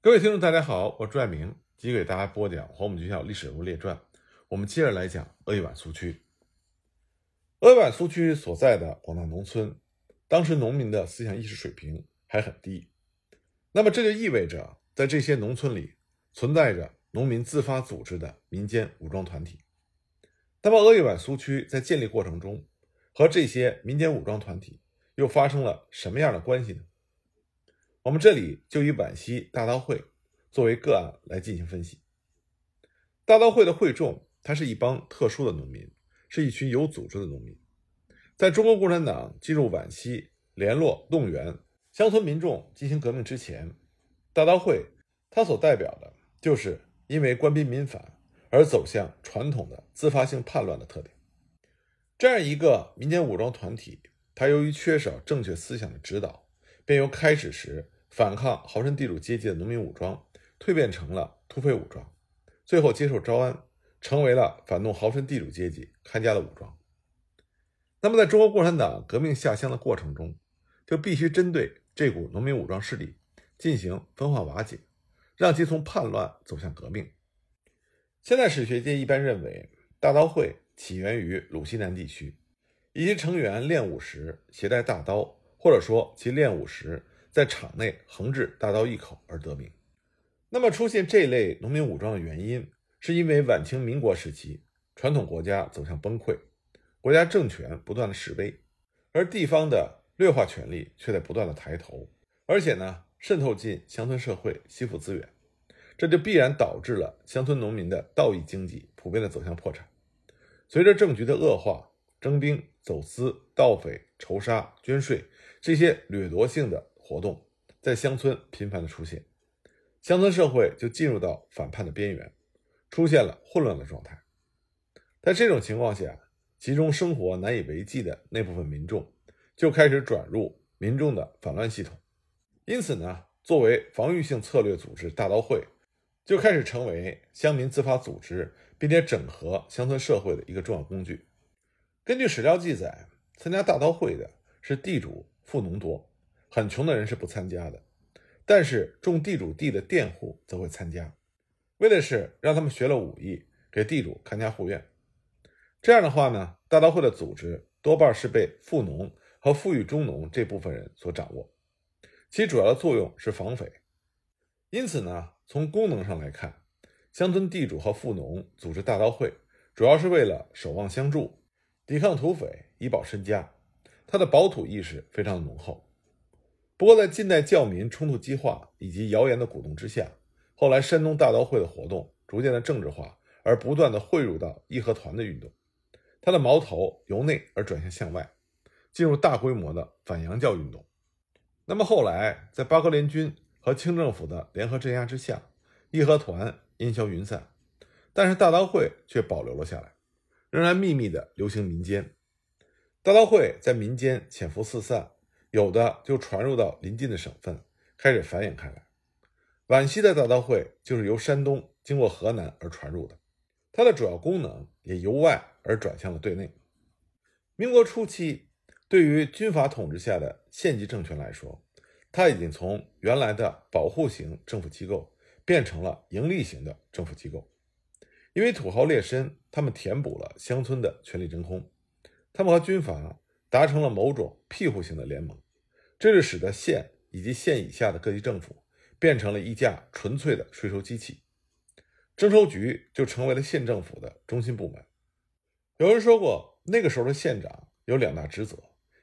各位听众，大家好，我朱爱明，继续给大家播讲《黄埔军校历史人物列传》。我们接着来讲鄂豫皖苏区。鄂豫皖苏区所在的广大农村，当时农民的思想意识水平还很低。那么这就意味着，在这些农村里存在着农民自发组织的民间武装团体。那么鄂豫皖苏区在建立过程中，和这些民间武装团体又发生了什么样的关系呢？我们这里就以皖西大刀会作为个案来进行分析。大刀会的会众，他是一帮特殊的农民，是一群有组织的农民。在中国共产党进入皖西联络动员乡村民众进行革命之前，大刀会它所代表的就是因为官逼民反而走向传统的自发性叛乱的特点。这样一个民间武装团体，它由于缺少正确思想的指导，便由开始时。反抗豪绅地主阶级的农民武装蜕变成了土匪武装，最后接受招安，成为了反动豪绅地主阶级看家的武装。那么，在中国共产党革命下乡的过程中，就必须针对这股农民武装势力进行分化瓦解，让其从叛乱走向革命。现在史学界一般认为，大刀会起源于鲁西南地区，以及成员练武时携带大刀，或者说其练武时。在场内横置大刀一口而得名。那么出现这类农民武装的原因，是因为晚清民国时期传统国家走向崩溃，国家政权不断的式微，而地方的劣化权力却在不断的抬头，而且呢渗透进乡村社会，吸附资源，这就必然导致了乡村农民的道义经济普遍的走向破产。随着政局的恶化，征兵、走私、盗匪、仇杀、捐税这些掠夺性的。活动在乡村频繁的出现，乡村社会就进入到反叛的边缘，出现了混乱的状态。在这种情况下，其中生活难以为继的那部分民众就开始转入民众的反乱系统。因此呢，作为防御性策略组织，大刀会就开始成为乡民自发组织并且整合乡村社会的一个重要工具。根据史料记载，参加大刀会的是地主富农多。很穷的人是不参加的，但是种地主地的佃户则会参加，为的是让他们学了武艺，给地主看家护院。这样的话呢，大刀会的组织多半是被富农和富裕中农这部分人所掌握，其主要的作用是防匪。因此呢，从功能上来看，乡村地主和富农组织大刀会，主要是为了守望相助，抵抗土匪，以保身家。他的保土意识非常的浓厚。不过，在近代教民冲突激化以及谣言的鼓动之下，后来山东大刀会的活动逐渐的政治化，而不断的汇入到义和团的运动，他的矛头由内而转向向外，进入大规模的反洋教运动。那么后来，在八国联军和清政府的联合镇压之下，义和团烟消云散，但是大刀会却保留了下来，仍然秘密的流行民间。大刀会在民间潜伏四散。有的就传入到邻近的省份，开始繁衍开来。皖西的大刀会就是由山东经过河南而传入的，它的主要功能也由外而转向了对内。民国初期，对于军阀统治下的县级政权来说，它已经从原来的保护型政府机构变成了盈利型的政府机构。因为土豪劣绅，他们填补了乡村的权力真空，他们和军阀。达成了某种庇护性的联盟，这就使得县以及县以下的各级政府变成了一架纯粹的税收机器，征收局就成为了县政府的中心部门。有人说过，那个时候的县长有两大职责，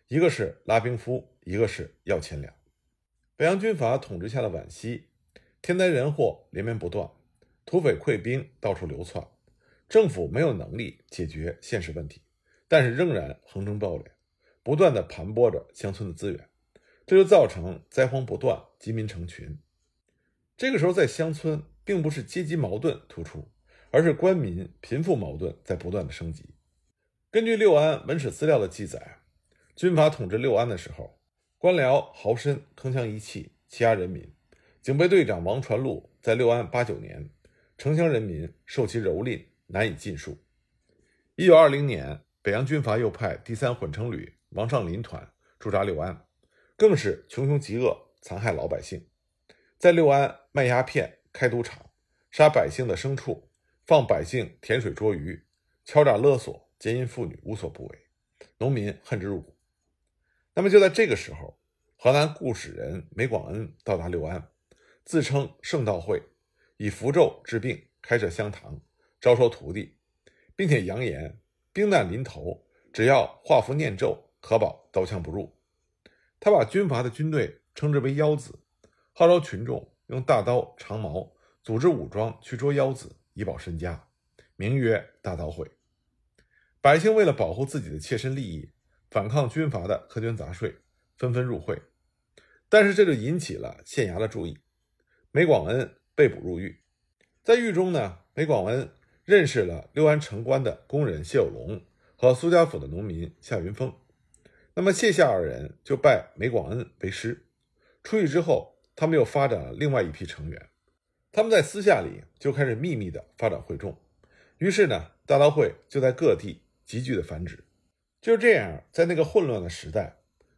一个是拉兵夫，一个是要钱粮。北洋军阀统治下的皖西，天灾人祸连绵不断，土匪溃兵到处流窜，政府没有能力解决现实问题，但是仍然横征暴敛。不断的盘剥着乡村的资源，这就造成灾荒不断，饥民成群。这个时候，在乡村，并不是阶级矛盾突出，而是官民贫富矛盾在不断的升级。根据六安文史资料的记载，军阀统治六安的时候，官僚豪绅铿锵一气，欺压人民。警备队长王传禄在六安八九年，城乡人民受其蹂躏，难以尽数。一九二零年，北洋军阀又派第三混成旅。王上林团驻扎六安，更是穷凶极恶，残害老百姓。在六安卖鸦片、开赌场、杀百姓的牲畜、放百姓填水捉鱼、敲诈勒索、奸淫妇女，无所不为，农民恨之入骨。那么就在这个时候，河南固始人梅广恩到达六安，自称圣道会，以符咒治病，开设香堂，招收徒弟，并且扬言兵难临头，只要画符念咒，可保刀枪不入。他把军阀的军队称之为“妖子”，号召群众用大刀、长矛组织武装去捉妖子，以保身家，名曰“大刀会”。百姓为了保护自己的切身利益。反抗军阀的苛捐杂税，纷纷入会，但是这就引起了县衙的注意。梅广恩被捕入狱，在狱中呢，梅广恩认识了六安城关的工人谢有龙和苏家府的农民夏云峰。那么谢夏二人就拜梅广恩为师。出狱之后，他们又发展了另外一批成员，他们在私下里就开始秘密的发展会众，于是呢，大刀会就在各地急剧的繁殖。就这样，在那个混乱的时代，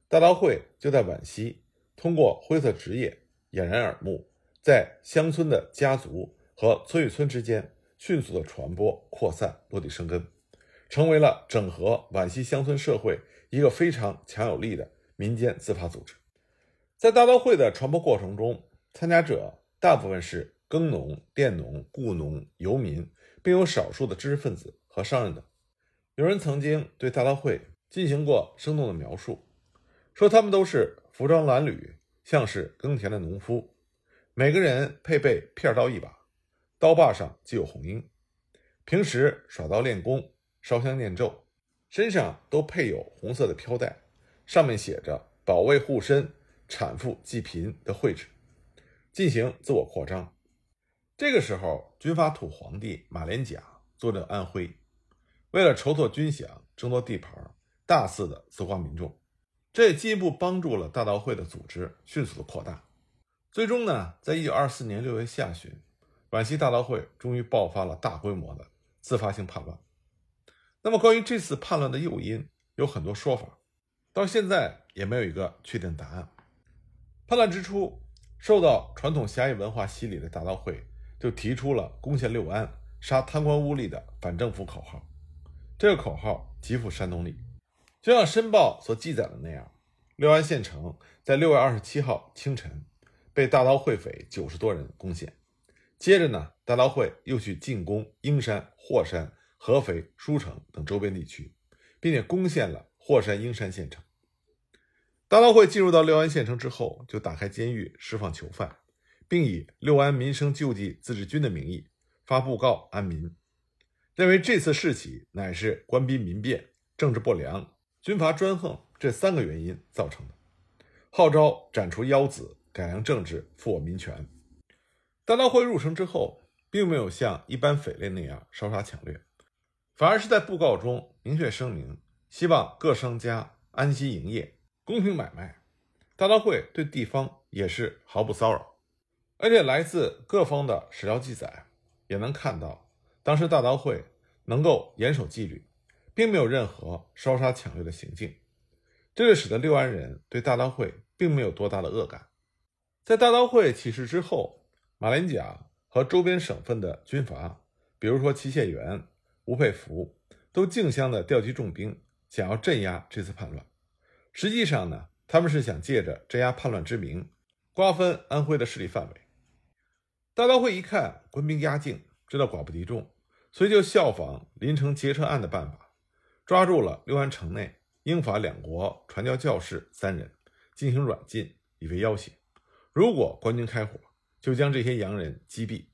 大刀会就在皖西通过灰色职业掩人耳目，在乡村的家族和村与村之间迅速的传播、扩散、落地生根，成为了整合皖西乡村社会一个非常强有力的民间自发组织。在大刀会的传播过程中，参加者大部分是耕农、佃农、雇农、游民，并有少数的知识分子和商人等。有人曾经对大刀会进行过生动的描述，说他们都是服装褴褛，像是耕田的农夫，每个人配备片刀一把，刀把上系有红缨，平时耍刀练功、烧香念咒，身上都配有红色的飘带，上面写着“保卫护身、产妇济贫”的绘制，进行自我扩张。这个时候，军阀土皇帝马连甲坐镇安徽。为了筹措军饷、争夺地盘，大肆的搜刮民众，这也进一步帮助了大刀会的组织迅速的扩大。最终呢，在一九二四年六月下旬，皖西大刀会终于爆发了大规模的自发性叛乱。那么，关于这次叛乱的诱因，有很多说法，到现在也没有一个确定答案。叛乱之初，受到传统侠义文化洗礼的大刀会就提出了攻陷六安、杀贪官污吏的反政府口号。这个口号极富煽动力，就像《申报》所记载的那样，六安县城在六月二十七号清晨被大刀会匪九十多人攻陷。接着呢，大刀会又去进攻英山、霍山、合肥、舒城等周边地区，并且攻陷了霍山、英山县城。大刀会进入到六安县城之后，就打开监狱，释放囚犯，并以六安民生救济自治军的名义发布告安民。认为这次事起乃是官逼民变、政治不良、军阀专横这三个原因造成的，号召斩除妖子、改良政治、复我民权。大刀会入城之后，并没有像一般匪类那样烧杀抢掠，反而是在布告中明确声明，希望各商家安心营业、公平买卖。大刀会对地方也是毫不骚扰，而且来自各方的史料记载也能看到。当时大刀会能够严守纪律，并没有任何烧杀抢掠的行径，这就使得六安人对大刀会并没有多大的恶感。在大刀会起事之后，马连甲和周边省份的军阀，比如说祁谢元、吴佩孚，都竞相的调集重兵，想要镇压这次叛乱。实际上呢，他们是想借着镇压叛乱之名，瓜分安徽的势力范围。大刀会一看官兵压境，知道寡不敌众。所以就效仿临城劫车案的办法，抓住了六安城内英法两国传教教士三人，进行软禁，以为要挟。如果官军开火，就将这些洋人击毙，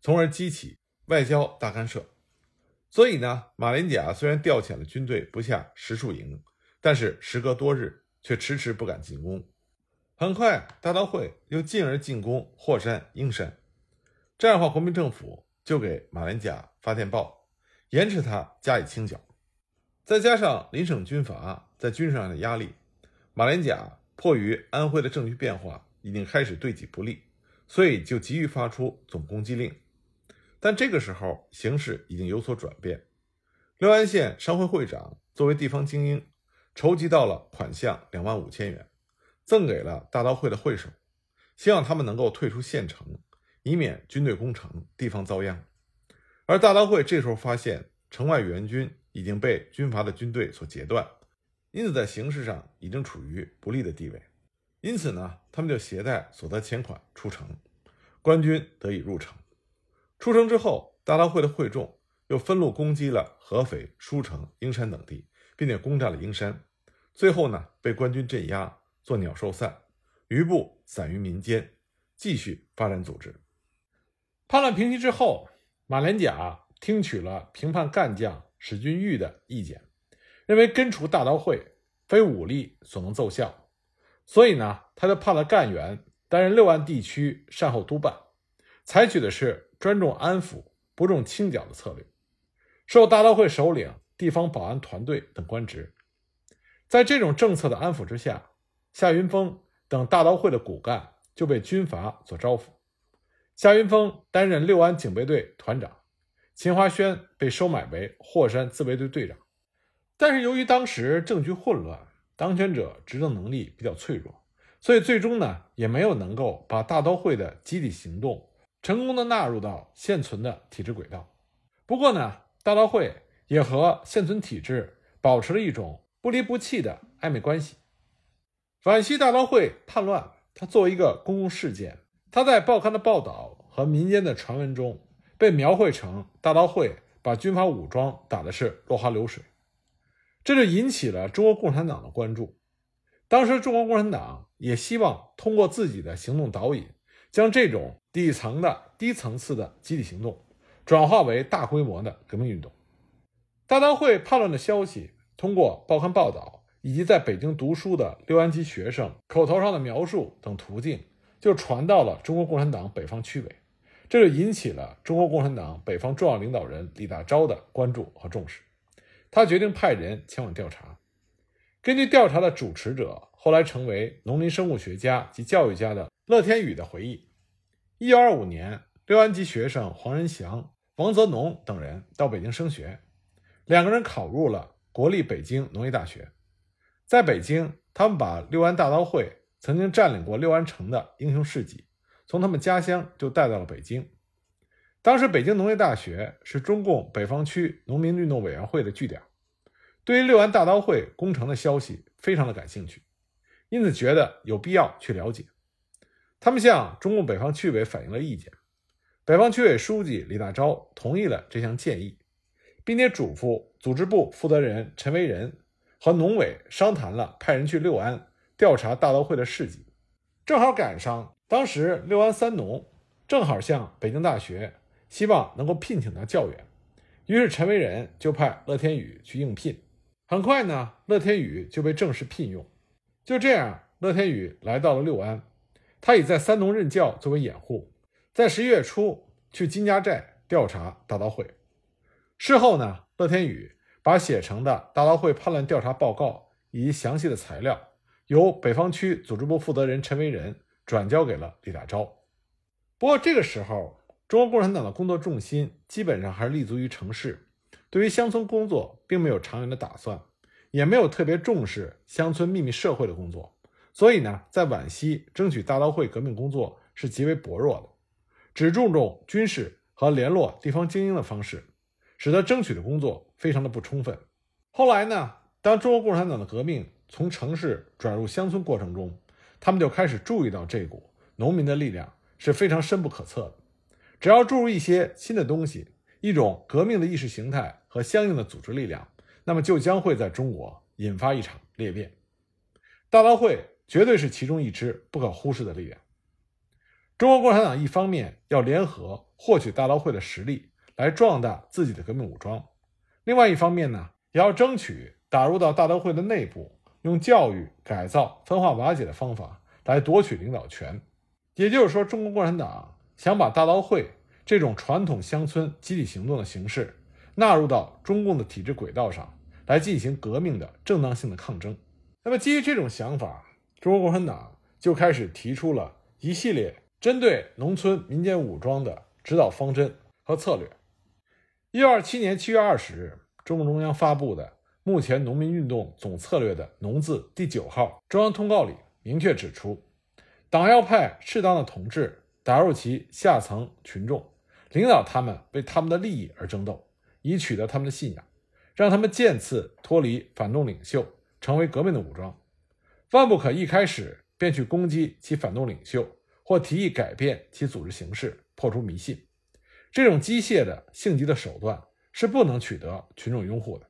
从而激起外交大干涉。所以呢，马连甲虽然调遣了军队不下十数营，但是时隔多日，却迟迟不敢进攻。很快，大刀会又进而进攻霍山、英山，这样的话，国民政府。就给马连甲发电报，严持他加以清剿。再加上邻省军阀在军事上的压力，马连甲迫于安徽的政局变化已经开始对己不利，所以就急于发出总攻击令。但这个时候形势已经有所转变，六安县商会会长作为地方精英，筹集到了款项两万五千元，赠给了大刀会的会首，希望他们能够退出县城，以免军队攻城，地方遭殃。而大刀会这时候发现城外援军已经被军阀的军队所截断，因此在形势上已经处于不利的地位。因此呢，他们就携带所得钱款出城，官军得以入城。出城之后，大刀会的会众又分路攻击了合肥、舒城、英山等地，并且攻占了英山。最后呢，被官军镇压，作鸟兽散，余部散于民间，继续发展组织。叛乱平息之后，马连甲听取了平叛干将史君玉的意见，认为根除大刀会非武力所能奏效。所以呢，他就派了干员担任六安地区善后督办，采取的是专重安抚、不重清剿的策略，授大刀会首领、地方保安团队等官职。在这种政策的安抚之下，夏云峰等大刀会的骨干就被军阀所招抚。夏云峰担任六安警备队团长，秦华轩被收买为霍山自卫队队长。但是由于当时政局混乱。当权者执政能力比较脆弱，所以最终呢也没有能够把大刀会的集体行动成功的纳入到现存的体制轨道。不过呢，大刀会也和现存体制保持了一种不离不弃的暧昧关系。皖西大刀会叛乱，它作为一个公共事件，它在报刊的报道和民间的传闻中被描绘成大刀会把军阀武装打的是落花流水。这就引起了中国共产党的关注。当时，中国共产党也希望通过自己的行动导引，将这种底层的低层次的集体行动转化为大规模的革命运动。大刀会叛乱的消息，通过报刊报道以及在北京读书的六安籍学生口头上的描述等途径，就传到了中国共产党北方区委，这就引起了中国共产党北方重要领导人李大钊的关注和重视。他决定派人前往调查。根据调查的主持者，后来成为农林生物学家及教育家的乐天宇的回忆：，一九二五年，六安籍学生黄仁祥、王泽农等人到北京升学，两个人考入了国立北京农业大学。在北京，他们把六安大刀会曾经占领过六安城的英雄事迹，从他们家乡就带到了北京。当时，北京农业大学是中共北方区农民运动委员会的据点，对于六安大刀会攻城的消息非常的感兴趣，因此觉得有必要去了解。他们向中共北方区委反映了意见，北方区委书记李大钊同意了这项建议，并且嘱咐组织部负责人陈维仁和农委商谈了派人去六安调查大刀会的事迹。正好赶上当时六安三农正好向北京大学。希望能够聘请他教员，于是陈维仁就派乐天宇去应聘。很快呢，乐天宇就被正式聘用。就这样，乐天宇来到了六安，他以在三农任教作为掩护，在十一月初去金家寨调查大刀会。事后呢，乐天宇把写成的大刀会叛乱调查报告以及详细的材料，由北方区组织部负责人陈维仁转交给了李大钊。不过这个时候。中国共产党的工作重心基本上还是立足于城市，对于乡村工作并没有长远的打算，也没有特别重视乡村秘密社会的工作，所以呢，在皖西争取大刀会革命工作是极为薄弱的，只注重军事和联络地方精英的方式，使得争取的工作非常的不充分。后来呢，当中国共产党的革命从城市转入乡村过程中，他们就开始注意到这股农民的力量是非常深不可测的。只要注入一些新的东西，一种革命的意识形态和相应的组织力量，那么就将会在中国引发一场裂变。大刀会绝对是其中一支不可忽视的力量。中国共产党一方面要联合获取大刀会的实力，来壮大自己的革命武装；另外一方面呢，也要争取打入到大刀会的内部，用教育改造、分化瓦解的方法来夺取领导权。也就是说，中国共产党。想把大刀会这种传统乡村集体行动的形式纳入到中共的体制轨道上来进行革命的正当性的抗争。那么，基于这种想法，中国共产党就开始提出了一系列针对农村民间武装的指导方针和策略。一九二七年七月二十日，中共中央发布的《目前农民运动总策略》的“农”字第九号中央通告里明确指出，党要派适当的同志打入其下层群众，领导他们为他们的利益而争斗，以取得他们的信仰，让他们渐次脱离反动领袖，成为革命的武装。万不可一开始便去攻击其反动领袖，或提议改变其组织形式，破除迷信。这种机械的性急的手段是不能取得群众拥护的。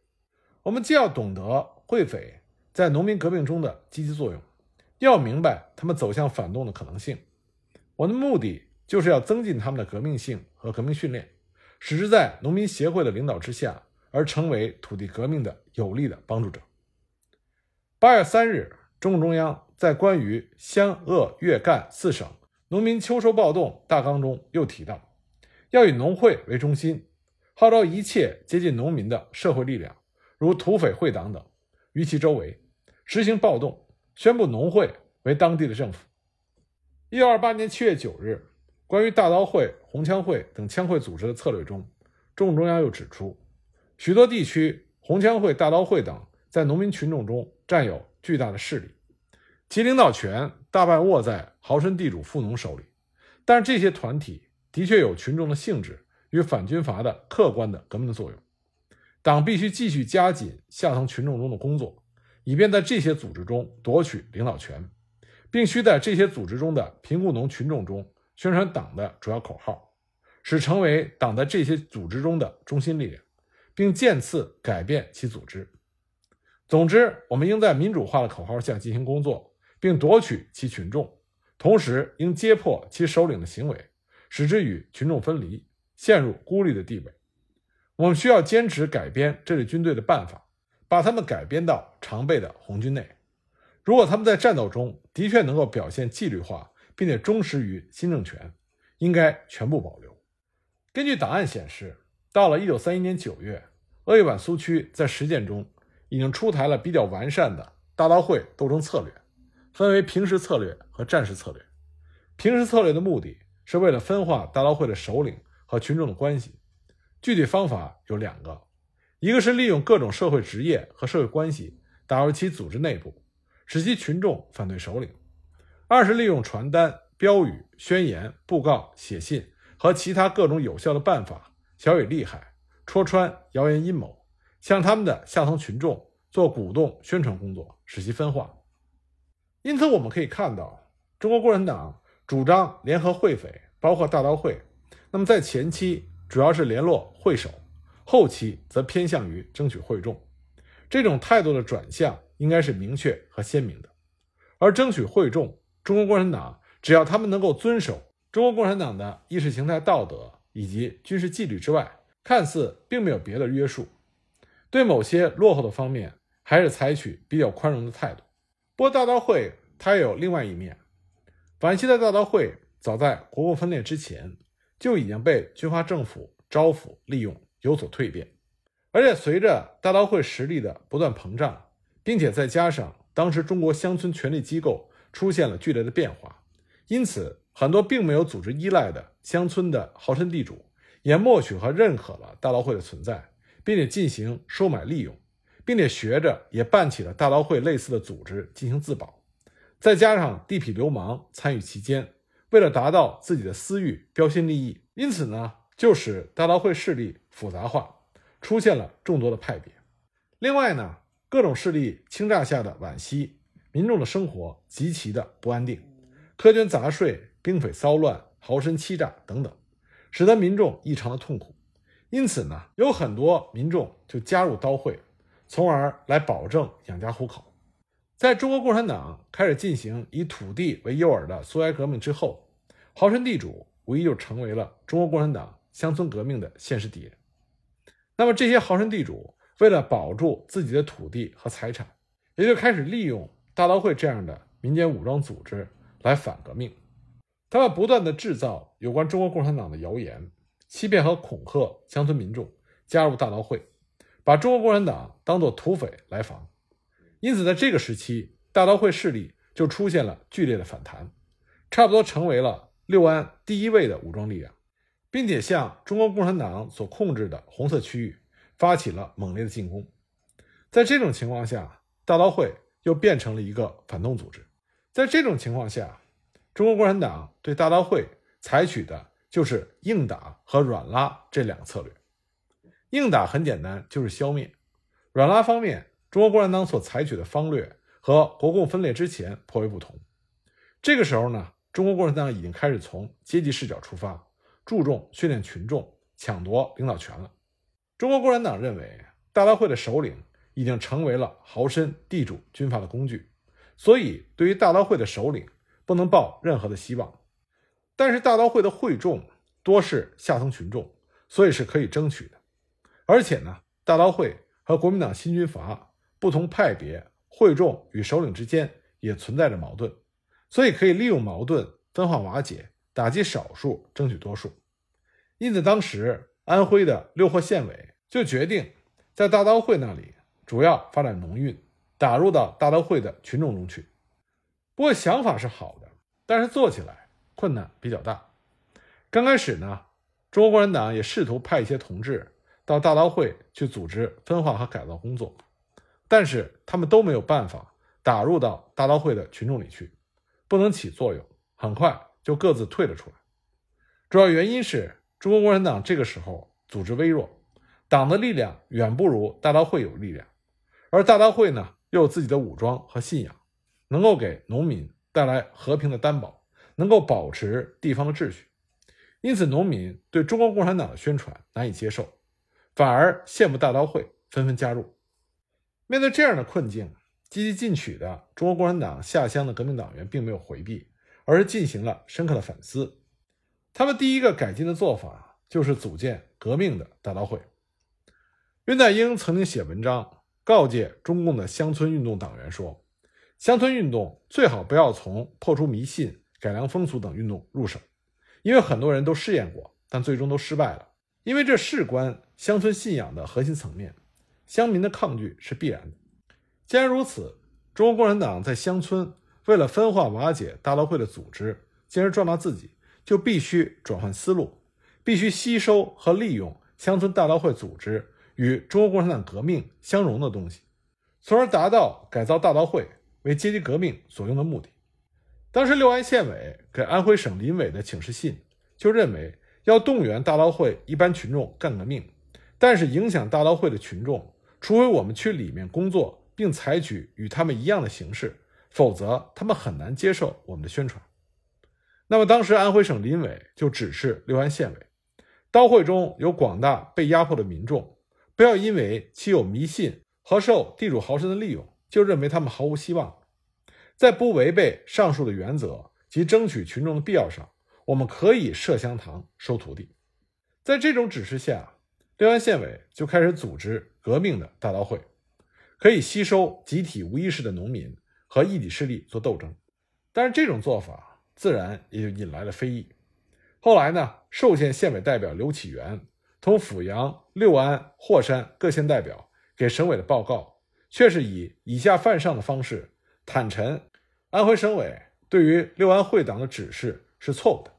我们既要懂得会匪在农民革命中的积极作用，要明白他们走向反动的可能性。我的目的就是要增进他们的革命性和革命训练，使之在农民协会的领导之下，而成为土地革命的有力的帮助者。八月三日，中共中央在关于湘鄂粤赣四省农民秋收暴动大纲中又提到。要以农会为中心，号召一切接近农民的社会力量，如土匪会党等，于其周围实行暴动，宣布农会为当地的政府。一九二八年七月九日，关于大刀会、红枪会等枪会组织的策略中，中共中央又指出，许多地区红枪会、大刀会等在农民群众中占有巨大的势力，其领导权大半握在豪绅地主富农手里，但是这些团体。的确有群众的性质与反军阀的客观的革命的作用，党必须继续加紧下层群众中的工作，以便在这些组织中夺取领导权，并须在这些组织中的贫苦农群众中宣传党的主要口号，使成为党在这些组织中的中心力量，并渐次改变其组织。总之，我们应在民主化的口号下进行工作，并夺取其群众，同时应揭破其首领的行为。使之与群众分离，陷入孤立的地位。我们需要坚持改编这类军队的办法，把他们改编到常备的红军内。如果他们在战斗中的确能够表现纪律化，并且忠实于新政权，应该全部保留。根据档案显示，到了1931年9月，鄂豫皖苏区在实践中已经出台了比较完善的大刀会斗争策略，分为平时策略和战时策略。平时策略的目的。是为了分化大刀会的首领和群众的关系，具体方法有两个：一个是利用各种社会职业和社会关系打入其组织内部，使其群众反对首领；二是利用传单、标语、宣言、布告、写信和其他各种有效的办法，小以利害，戳穿谣言阴谋，向他们的下层群众做鼓动宣传工作，使其分化。因此，我们可以看到，中国共产党。主张联合会匪，包括大刀会。那么在前期主要是联络会首，后期则偏向于争取会众。这种态度的转向应该是明确和鲜明的。而争取会众，中国共产党只要他们能够遵守中国共产党的意识形态道德以及军事纪律之外，看似并没有别的约束。对某些落后的方面，还是采取比较宽容的态度。不过大刀会它也有另外一面。皖西的大刀会早在国共分裂之前就已经被军阀政府招抚利用，有所蜕变。而且随着大刀会实力的不断膨胀，并且再加上当时中国乡村权力机构出现了剧烈的变化，因此很多并没有组织依赖的乡村的豪绅地主也默许和认可了大刀会的存在，并且进行收买利用，并且学着也办起了大刀会类似的组织进行自保。再加上地痞流氓参与其间，为了达到自己的私欲、标新立异，因此呢，就使大刀会势力复杂化，出现了众多的派别。另外呢，各种势力倾轧下的皖西民众的生活极其的不安定，苛捐杂税、兵匪骚乱、豪绅欺诈等等，使得民众异常的痛苦。因此呢，有很多民众就加入刀会，从而来保证养家糊口。在中国共产党开始进行以土地为诱饵的苏维埃革命之后，豪绅地主无疑就成为了中国共产党乡村革命的现实敌人。那么，这些豪绅地主为了保住自己的土地和财产，也就开始利用大刀会这样的民间武装组织来反革命。他们不断的制造有关中国共产党的谣言，欺骗和恐吓乡村民众加入大刀会，把中国共产党当作土匪来防。因此，在这个时期，大刀会势力就出现了剧烈的反弹，差不多成为了六安第一位的武装力量，并且向中国共产党所控制的红色区域发起了猛烈的进攻。在这种情况下，大刀会又变成了一个反动组织。在这种情况下，中国共产党对大刀会采取的就是硬打和软拉这两个策略。硬打很简单，就是消灭；软拉方面，中国共产党所采取的方略和国共分裂之前颇为不同。这个时候呢，中国共产党已经开始从阶级视角出发，注重训练群众、抢夺领导权了。中国共产党认为，大刀会的首领已经成为了豪绅、地主军阀的工具，所以对于大刀会的首领不能抱任何的希望。但是大刀会的会众多是下层群众，所以是可以争取的。而且呢，大刀会和国民党新军阀不同派别，会众与首领之间也存在着矛盾，所以可以利用矛盾分化瓦解，打击少数，争取多数。因此，当时安徽的六合县委就决定在大刀会那里主要发展农运，打入到大刀会的群众中去。不过想法是好的，但是做起来困难比较大。刚开始呢，中国共产党也试图派一些同志。到大刀会去组织分化和改造工作，但是他们都没有办法打入到大刀会的群众里去，不能起作用，很快就各自退了出来。主要原因是中国共产党这个时候组织微弱，党的力量远不如大刀会有力量，而大刀会呢又有自己的武装和信仰，能够给农民带来和平的担保，能够保持地方的秩序，因此农民对中国共产党的宣传难以接受。反而羡慕大刀会，纷纷加入。面对这样的困境，积极进取的中国共产党下乡的革命党员并没有回避，而是进行了深刻的反思。他们第一个改进的做法就是组建革命的大刀会。恽代英曾经写文章告诫中共的乡村运动党员说：“乡村运动最好不要从破除迷信、改良风俗等运动入手，因为很多人都试验过，但最终都失败了。”因为这事关乡村信仰的核心层面，乡民的抗拒是必然的。既然如此，中国共产党在乡村为了分化瓦解大刀会的组织，进而壮大自己，就必须转换思路，必须吸收和利用乡村大刀会组织与中国共产党革命相融的东西，从而达到改造大刀会为阶级革命所用的目的。当时六安县委给安徽省临委的请示信就认为。要动员大刀会一般群众干革命，但是影响大刀会的群众，除非我们去里面工作，并采取与他们一样的形式，否则他们很难接受我们的宣传。那么当时安徽省临委就指示六安县委，刀会中有广大被压迫的民众，不要因为其有迷信和受地主豪绅的利用，就认为他们毫无希望。在不违背上述的原则及争取群众的必要上。我们可以设香堂收徒弟，在这种指示下，六安县委就开始组织革命的大刀会，可以吸收集体无意识的农民和异己势力做斗争。但是这种做法自然也就引来了非议。后来呢，寿县县委代表刘启元同阜阳、六安、霍山各县代表给省委的报告，却是以以下犯上的方式坦陈安徽省委对于六安会党的指示是错误的。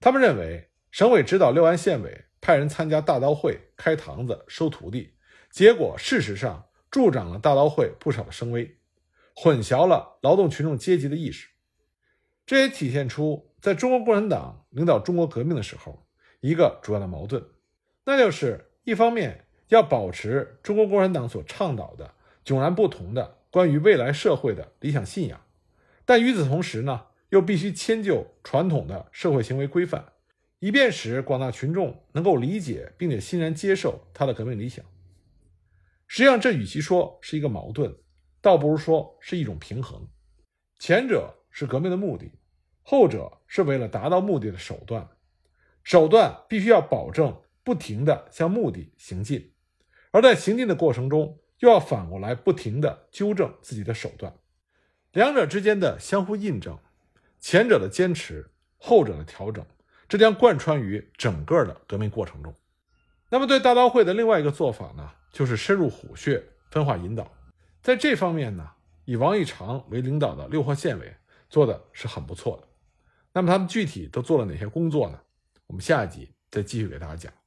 他们认为，省委指导六安县委派人参加大刀会开堂子收徒弟，结果事实上助长了大刀会不少的声威，混淆了劳动群众阶级的意识。这也体现出在中国共产党领导中国革命的时候，一个主要的矛盾，那就是一方面要保持中国共产党所倡导的迥然不同的关于未来社会的理想信仰，但与此同时呢？又必须迁就传统的社会行为规范，以便使广大群众能够理解并且欣然接受他的革命理想。实际上，这与其说是一个矛盾，倒不如说是一种平衡。前者是革命的目的，后者是为了达到目的的手段。手段必须要保证不停地向目的行进，而在行进的过程中，又要反过来不停地纠正自己的手段。两者之间的相互印证。前者的坚持，后者的调整，这将贯穿于整个的革命过程中。那么，对大刀会的另外一个做法呢，就是深入虎穴，分化引导。在这方面呢，以王义长为领导的六合县委做的是很不错的。那么，他们具体都做了哪些工作呢？我们下一集再继续给大家讲。